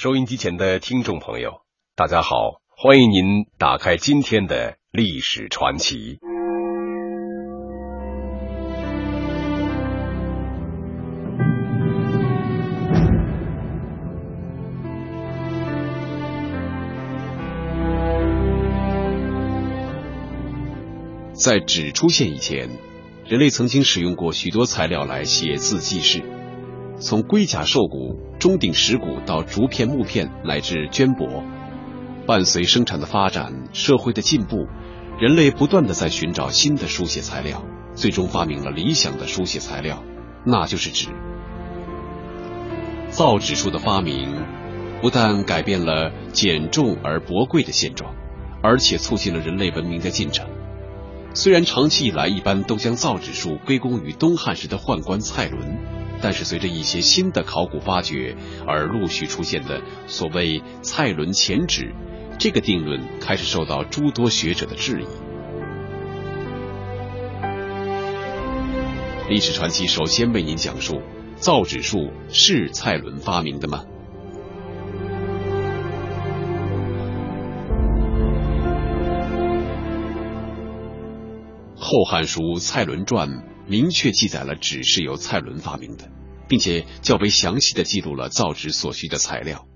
收音机前的听众朋友，大家好，欢迎您打开今天的历史传奇。在纸出现以前，人类曾经使用过许多材料来写字记事，从龟甲兽骨。钟鼎石骨到竹片、木片乃至绢帛，伴随生产的发展、社会的进步，人类不断的在寻找新的书写材料，最终发明了理想的书写材料，那就是纸。造纸术的发明，不但改变了简重而薄贵的现状，而且促进了人类文明的进程。虽然长期以来一般都将造纸术归功于东汉时的宦官蔡伦。但是，随着一些新的考古发掘而陆续出现的所谓“蔡伦前纸”，这个定论开始受到诸多学者的质疑。历史传奇首先为您讲述：造纸术是蔡伦发明的吗？《后汉书蔡伦传》。明确记载了纸是由蔡伦发明的，并且较为详细的记录了造纸所需的材料。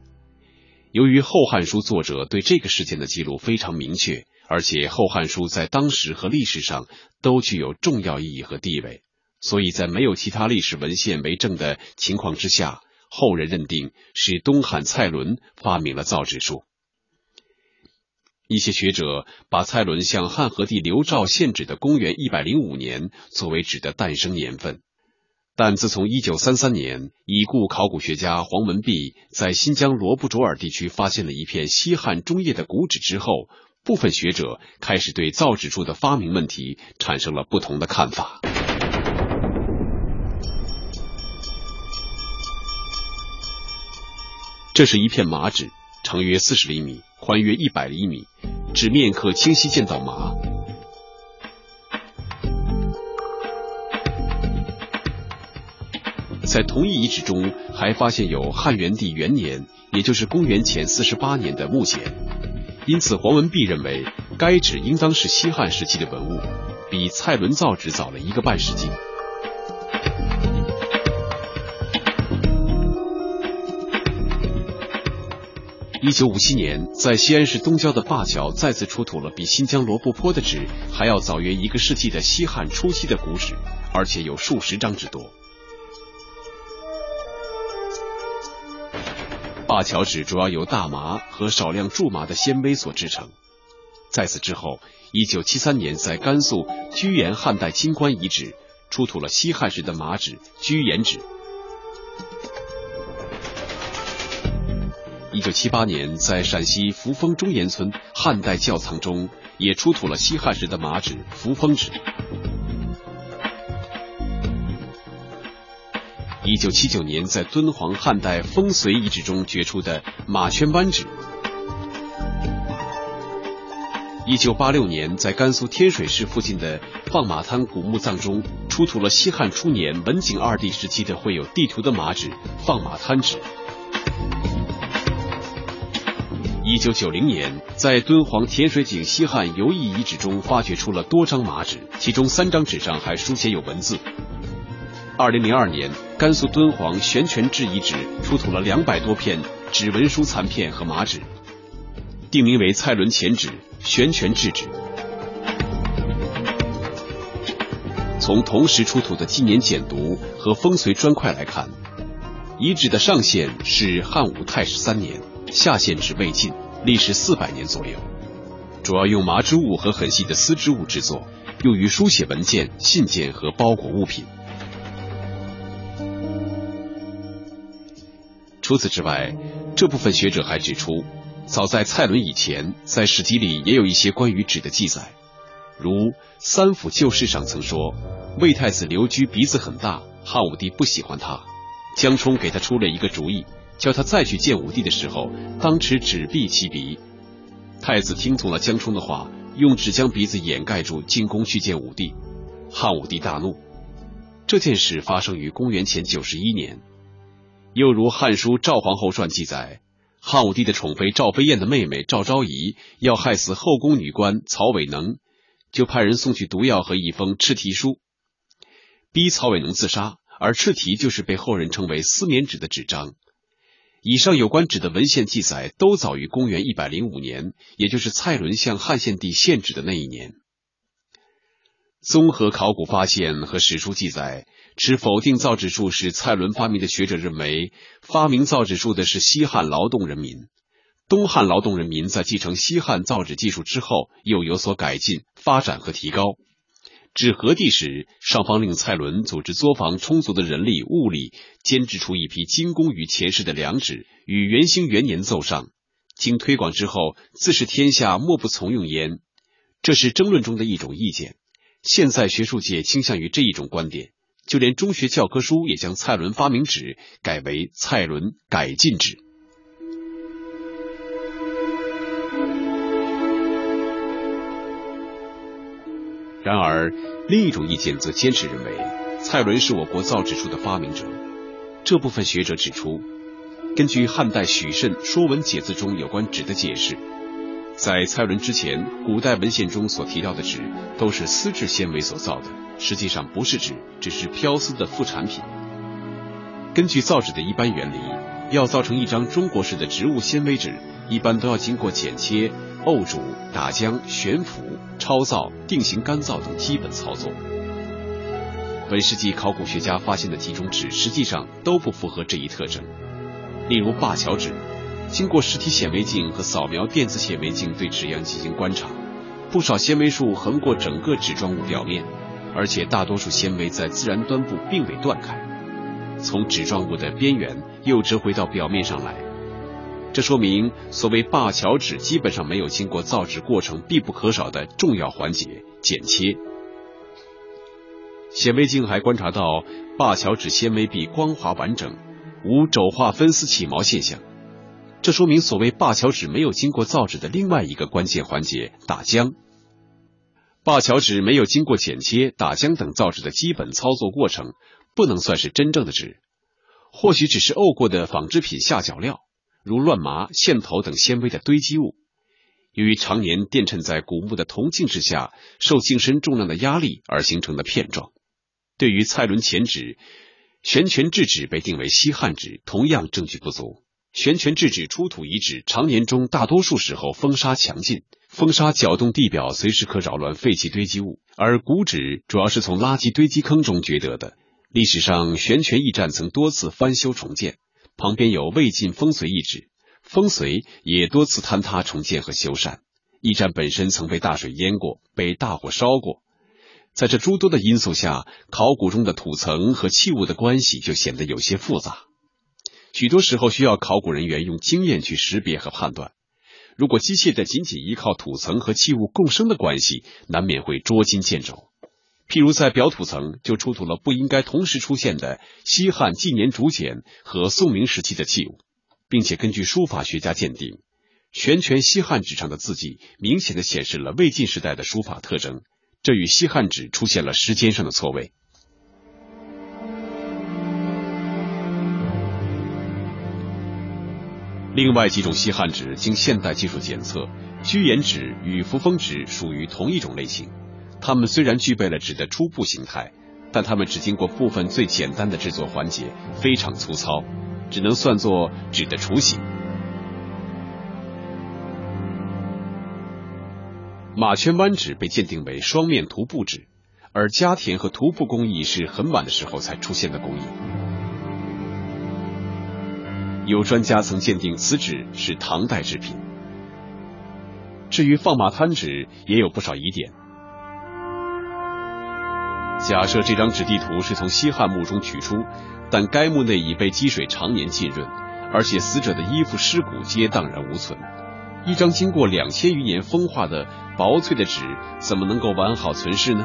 由于《后汉书》作者对这个事件的记录非常明确，而且《后汉书》在当时和历史上都具有重要意义和地位，所以在没有其他历史文献为证的情况之下，后人认定是东汉蔡伦发明了造纸术。一些学者把蔡伦向汉和帝刘肇献纸的公元一百零五年作为纸的诞生年份，但自从一九三三年已故考古学家黄文弼在新疆罗布卓尔地区发现了一片西汉中叶的古纸之后，部分学者开始对造纸术的发明问题产生了不同的看法。这是一片麻纸，长约四十厘米。宽约一百厘米，纸面可清晰见到马。在同一遗址中，还发现有汉元帝元年，也就是公元前四十八年的墓简，因此黄文弼认为该纸应当是西汉时期的文物，比蔡伦造纸早了一个半世纪。一九五七年，在西安市东郊的灞桥再次出土了比新疆罗布泊的纸还要早约一个世纪的西汉初期的古纸，而且有数十张之多。灞桥纸主要由大麻和少量苎麻的纤维所制成。在此之后，一九七三年，在甘肃居延汉代金棺遗址出土了西汉时的麻纸居延纸。一九七八年，在陕西扶风中岩村汉代窖藏中，也出土了西汉时的麻纸扶风纸。一九七九年，在敦煌汉代风随遗址中掘出的马圈湾纸。一九八六年，在甘肃天水市附近的放马滩古墓葬中，出土了西汉初年文景二帝时期的绘有地图的马纸放马滩纸。一九九零年，在敦煌甜水井西汉游艺遗址中发掘出了多张麻纸，其中三张纸上还书写有文字。二零零二年，甘肃敦煌悬泉置遗址出土了两百多片纸文书残片和麻纸，定名为蔡伦前纸、悬泉置纸。从同时出土的纪年简牍和风随砖块来看，遗址的上限是汉武太始三年。下限至魏晋，历时四百年左右，主要用麻织物和很细的丝织物制作，用于书写文件、信件和包裹物品。除此之外，这部分学者还指出，早在蔡伦以前，在史籍里也有一些关于纸的记载，如《三府旧事》上曾说，魏太子刘居鼻子很大，汉武帝不喜欢他，江充给他出了一个主意。叫他再去见武帝的时候，当持纸币其鼻。太子听从了江充的话，用纸将鼻子掩盖住，进宫去见武帝。汉武帝大怒。这件事发生于公元前九十一年。又如《汉书·赵皇后传》记载，汉武帝的宠妃赵飞燕的妹妹赵昭仪要害死后宫女官曹伟能，就派人送去毒药和一封敕题书，逼曹伟能自杀。而敕题就是被后人称为丝绵纸的纸张。以上有关纸的文献记载都早于公元一百零五年，也就是蔡伦向汉献帝献纸的那一年。综合考古发现和史书记载，持否定造纸术是蔡伦发明的学者认为，发明造纸术的是西汉劳动人民。东汉劳动人民在继承西汉造纸技术之后，又有所改进、发展和提高。至和帝时，上方令蔡伦组织作坊充足的人力物力，监制出一批精工于前世的良纸，与元兴元年奏上。经推广之后，自是天下莫不从用焉。这是争论中的一种意见。现在学术界倾向于这一种观点，就连中学教科书也将蔡伦发明纸改为蔡伦改进纸。然而，另一种意见则坚持认为，蔡伦是我国造纸术的发明者。这部分学者指出，根据汉代许慎《说文解字》中有关纸的解释，在蔡伦之前，古代文献中所提到的纸都是丝质纤维所造的，实际上不是纸，只是飘丝的副产品。根据造纸的一般原理，要造成一张中国式的植物纤维纸，一般都要经过剪切。沤煮、打浆、悬浮、超造、定型、干燥等基本操作。本世纪考古学家发现的几种纸，实际上都不符合这一特征。例如灞桥纸，经过实体显微镜和扫描电子显微镜对纸样进行观察，不少纤维束横过整个纸状物表面，而且大多数纤维在自然端部并未断开，从纸状物的边缘又折回到表面上来。这说明，所谓灞桥纸基本上没有经过造纸过程必不可少的重要环节——剪切。显微镜还观察到，灞桥纸纤维壁光滑完整，无轴化分丝起毛现象。这说明，所谓灞桥纸没有经过造纸的另外一个关键环节——打浆。灞桥纸没有经过剪切、打浆等造纸的基本操作过程，不能算是真正的纸，或许只是沤过的纺织品下脚料。如乱麻、线头等纤维的堆积物，由于常年垫衬在古墓的铜镜之下，受镜身重量的压力而形成的片状。对于蔡伦前纸悬泉制纸被定为西汉纸，同样证据不足。悬泉制纸出土遗址，常年中大多数时候风沙强劲，风沙搅动地表，随时可扰乱废弃堆积物。而古纸主要是从垃圾堆积坑中掘得的。历史上悬泉驿站曾多次翻修重建。旁边有魏晋风随遗址，风随也多次坍塌重建和修缮。驿站本身曾被大水淹过，被大火烧过。在这诸多的因素下，考古中的土层和器物的关系就显得有些复杂。许多时候需要考古人员用经验去识别和判断。如果机械的仅仅依靠土层和器物共生的关系，难免会捉襟见肘。譬如在表土层就出土了不应该同时出现的西汉纪年竹简和宋明时期的器物，并且根据书法学家鉴定，悬泉西汉纸上的字迹明显的显示了魏晋时代的书法特征，这与西汉纸出现了时间上的错位。另外几种西汉纸经现代技术检测，居延纸与扶风纸属于同一种类型。它们虽然具备了纸的初步形态，但它们只经过部分最简单的制作环节，非常粗糙，只能算作纸的雏形。马圈湾纸被鉴定为双面涂布纸，而加田和涂布工艺是很晚的时候才出现的工艺。有专家曾鉴定此纸是唐代制品。至于放马滩纸，也有不少疑点。假设这张纸地图是从西汉墓中取出，但该墓内已被积水常年浸润，而且死者的衣服、尸骨皆荡然无存。一张经过两千余年风化的薄脆的纸，怎么能够完好存世呢？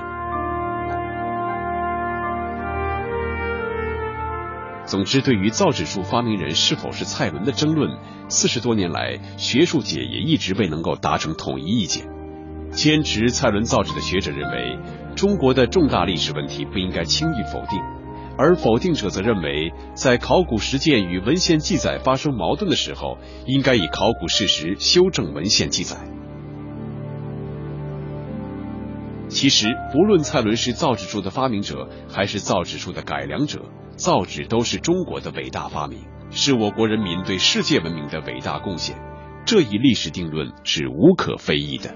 总之，对于造纸术发明人是否是蔡伦的争论，四十多年来，学术界也一直未能够达成统一意见。坚持蔡伦造纸的学者认为。中国的重大历史问题不应该轻易否定，而否定者则认为，在考古实践与文献记载发生矛盾的时候，应该以考古事实修正文献记载。其实，不论蔡伦是造纸术的发明者，还是造纸术的改良者，造纸都是中国的伟大发明，是我国人民对世界文明的伟大贡献。这一历史定论是无可非议的。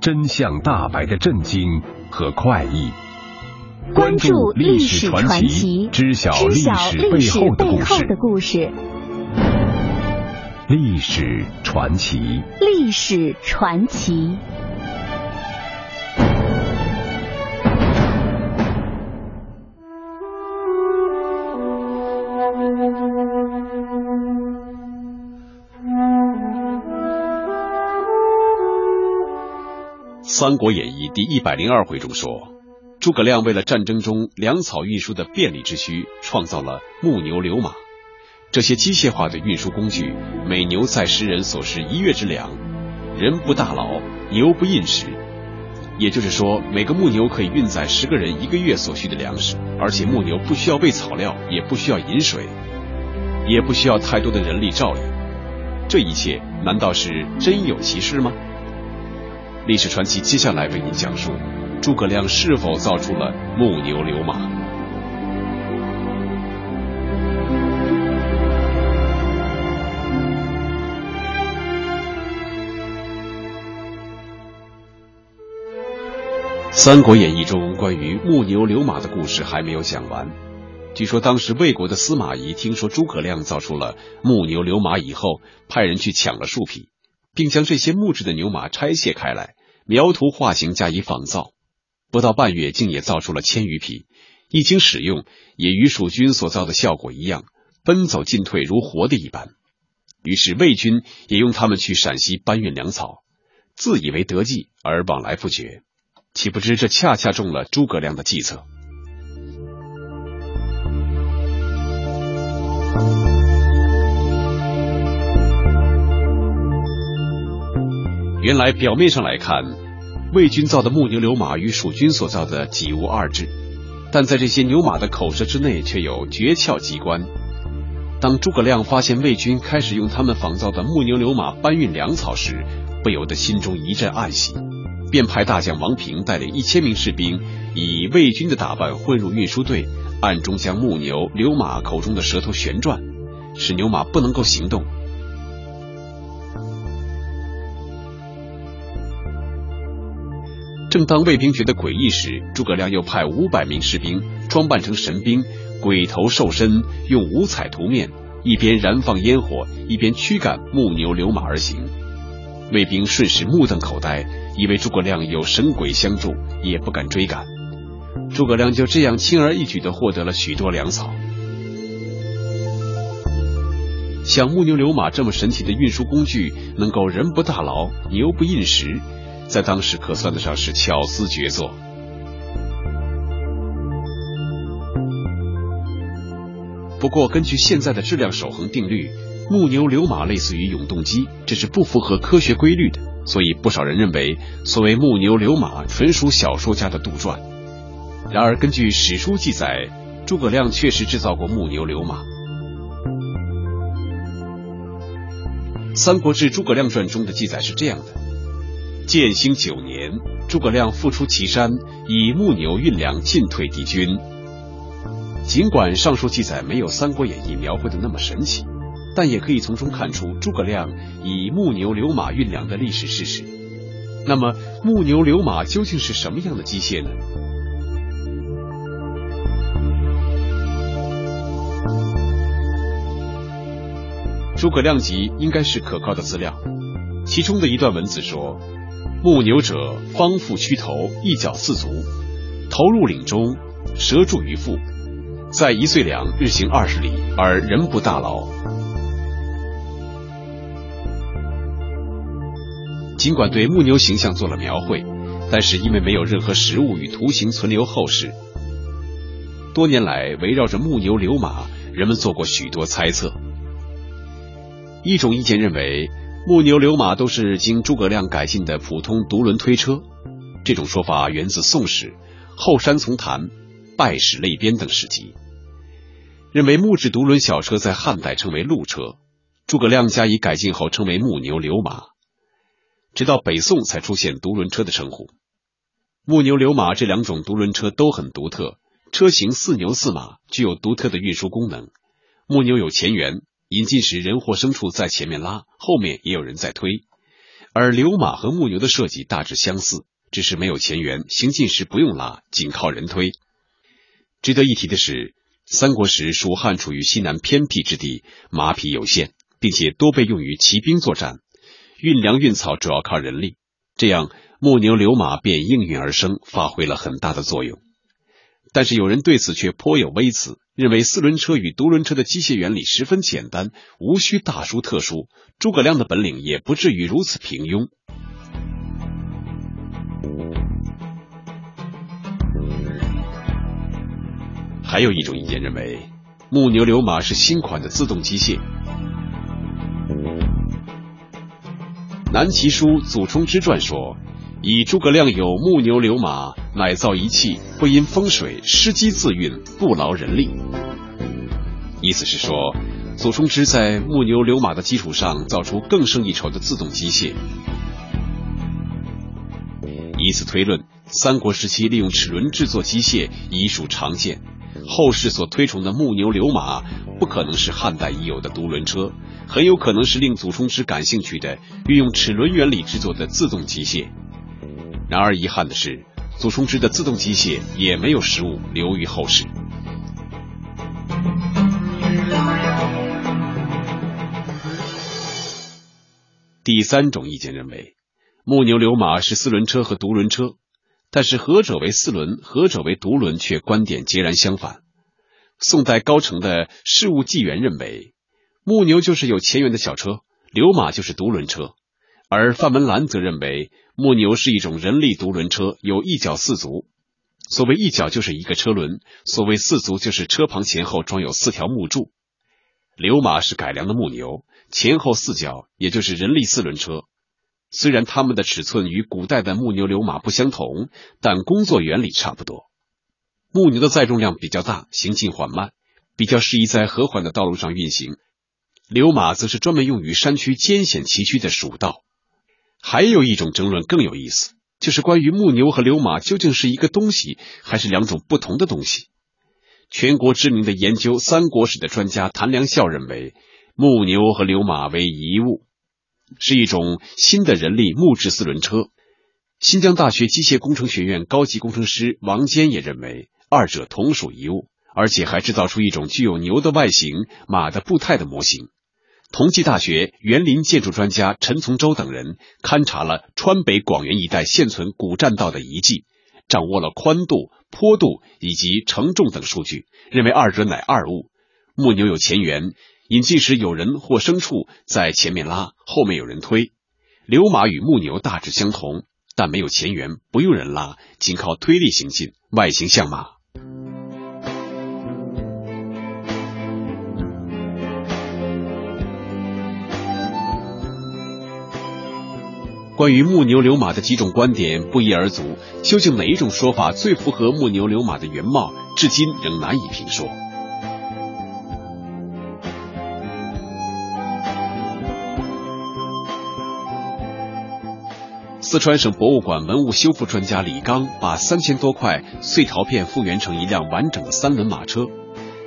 真相大白的震惊和快意，关注历史传奇，知晓历史背后的故事。历史传奇，历史传奇。《三国演义》第一百零二回中说，诸葛亮为了战争中粮草运输的便利之需，创造了木牛流马。这些机械化的运输工具，每牛载十人所食一月之粮，人不大劳，牛不饮食。也就是说，每个木牛可以运载十个人一个月所需的粮食，而且木牛不需要喂草料，也不需要饮水，也不需要太多的人力照应。这一切难道是真有其事吗？历史传奇接下来为您讲述诸葛亮是否造出了木牛流马。《三国演义》中关于木牛流马的故事还没有讲完。据说当时魏国的司马懿听说诸葛亮造出了木牛流马以后，派人去抢了树皮，并将这些木质的牛马拆卸开来。描图画形加以仿造，不到半月竟也造出了千余匹。一经使用，也与蜀军所造的效果一样，奔走进退如活的一般。于是魏军也用他们去陕西搬运粮草，自以为得计而往来不绝。岂不知这恰恰中了诸葛亮的计策。原来表面上来看，魏军造的木牛流马与蜀军所造的几无二致，但在这些牛马的口舌之内却有诀窍机关。当诸葛亮发现魏军开始用他们仿造的木牛流马搬运粮草时，不由得心中一阵暗喜，便派大将王平带领一千名士兵，以魏军的打扮混入运输队，暗中将木牛流马口中的舌头旋转，使牛马不能够行动。正当卫兵觉得诡异时，诸葛亮又派五百名士兵装扮成神兵，鬼头兽身，用五彩图面，一边燃放烟火，一边驱赶木牛流马而行。卫兵瞬时目瞪口呆，以为诸葛亮有神鬼相助，也不敢追赶。诸葛亮就这样轻而易举地获得了许多粮草。像木牛流马这么神奇的运输工具，能够人不大劳，牛不应食。在当时可算得上是巧思绝作。不过，根据现在的质量守恒定律，木牛流马类似于永动机，这是不符合科学规律的。所以，不少人认为所谓木牛流马纯属小说家的杜撰。然而，根据史书记载，诸葛亮确实制造过木牛流马。《三国志·诸葛亮传》中的记载是这样的。建兴九年，诸葛亮复出祁山，以木牛运粮进退敌军。尽管上述记载没有《三国演义》描绘的那么神奇，但也可以从中看出诸葛亮以木牛流马运粮的历史事实。那么木牛流马究竟是什么样的机械呢？诸葛亮集应该是可靠的资料，其中的一段文字说：“牧牛者，方腹屈头，一脚四足，头入岭中，蛇住于腹，在一岁两，日行二十里，而人不大劳。”尽管对木牛形象做了描绘，但是因为没有任何实物与图形存留后世，多年来围绕着木牛流马，人们做过许多猜测。一种意见认为，木牛流马都是经诸葛亮改进的普通独轮推车。这种说法源自《宋史》《后山丛谈》《拜史类编》等史籍，认为木质独轮小车在汉代称为路车，诸葛亮加以改进后称为木牛流马。直到北宋才出现独轮车的称呼。木牛流马这两种独轮车都很独特，车型似牛似马，具有独特的运输功能。木牛有前缘。引进时，人或牲畜在前面拉，后面也有人在推。而流马和木牛的设计大致相似，只是没有前缘，行进时不用拉，仅靠人推。值得一提的是，三国时蜀汉处于西南偏僻之地，马匹有限，并且多被用于骑兵作战，运粮运草主要靠人力，这样木牛流马便应运而生，发挥了很大的作用。但是有人对此却颇有微词。认为四轮车与独轮车的机械原理十分简单，无需大书特书。诸葛亮的本领也不至于如此平庸。还有一种意见认为，木牛流马是新款的自动机械。南齐书《祖冲之传》说：“以诸葛亮有木牛流马。”乃造一器，不因风水，失机自运，不劳人力。意思是说，祖冲之在木牛流马的基础上，造出更胜一筹的自动机械。以此推论，三国时期利用齿轮制作机械已属常见。后世所推崇的木牛流马，不可能是汉代已有的独轮车，很有可能是令祖冲之感兴趣的运用齿轮原理制作的自动机械。然而遗憾的是。祖冲之的自动机械也没有实物留于后世。第三种意见认为，木牛流马是四轮车和独轮车，但是何者为四轮，何者为独轮，却观点截然相反。宋代高澄的《事物纪元》认为，木牛就是有前缘的小车，流马就是独轮车，而范文澜则认为。木牛是一种人力独轮车，有一脚四足。所谓一脚就是一个车轮，所谓四足就是车旁前后装有四条木柱。流马是改良的木牛，前后四脚，也就是人力四轮车。虽然它们的尺寸与古代的木牛流马不相同，但工作原理差不多。木牛的载重量比较大，行进缓慢，比较适宜在和缓的道路上运行。流马则是专门用于山区艰险崎岖的蜀道。还有一种争论更有意思，就是关于木牛和流马究竟是一个东西，还是两种不同的东西。全国知名的研究三国史的专家谭良孝认为，木牛和流马为一物，是一种新的人力木质四轮车。新疆大学机械工程学院高级工程师王坚也认为，二者同属一物，而且还制造出一种具有牛的外形、马的步态的模型。同济大学园林建筑专家陈从周等人勘察了川北广元一带现存古栈道的遗迹，掌握了宽度、坡度以及承重等数据，认为二者乃二物。木牛有前缘，引进时有人或牲畜在前面拉，后面有人推；流马与木牛大致相同，但没有前缘，不用人拉，仅靠推力行进，外形像马。关于木牛流马的几种观点不一而足，究竟哪一种说法最符合木牛流马的原貌，至今仍难以评说。四川省博物馆文物修复专家李刚把三千多块碎陶片复原成一辆完整的三轮马车，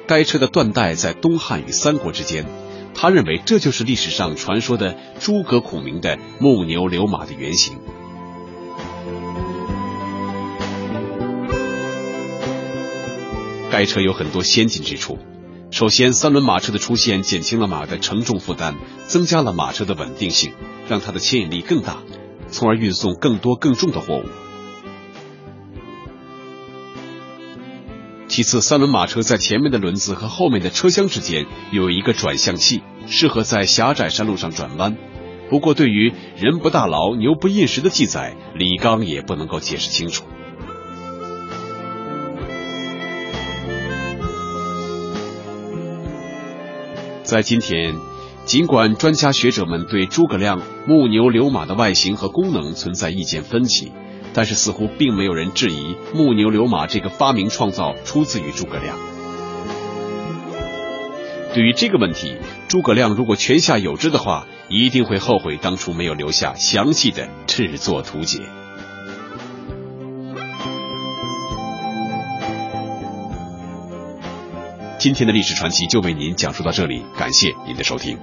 该车的断代在东汉与三国之间。他认为这就是历史上传说的诸葛孔明的木牛流马的原型。该车有很多先进之处。首先三轮马车的出现减轻了马的承重负担增加了马车的稳定性让它的牵引力更大从而运送更多更重的货物。其次，三轮马车在前面的轮子和后面的车厢之间有一个转向器，适合在狭窄山路上转弯。不过，对于“人不大劳，牛不厌食”的记载，李刚也不能够解释清楚。在今天，尽管专家学者们对诸葛亮木牛流马的外形和功能存在意见分歧，但是似乎并没有人质疑木牛流马这个发明创造出自于诸葛亮。对于这个问题，诸葛亮如果泉下有知的话，一定会后悔当初没有留下详细的制作图解。今天的历史传奇就为您讲述到这里，感谢您的收听。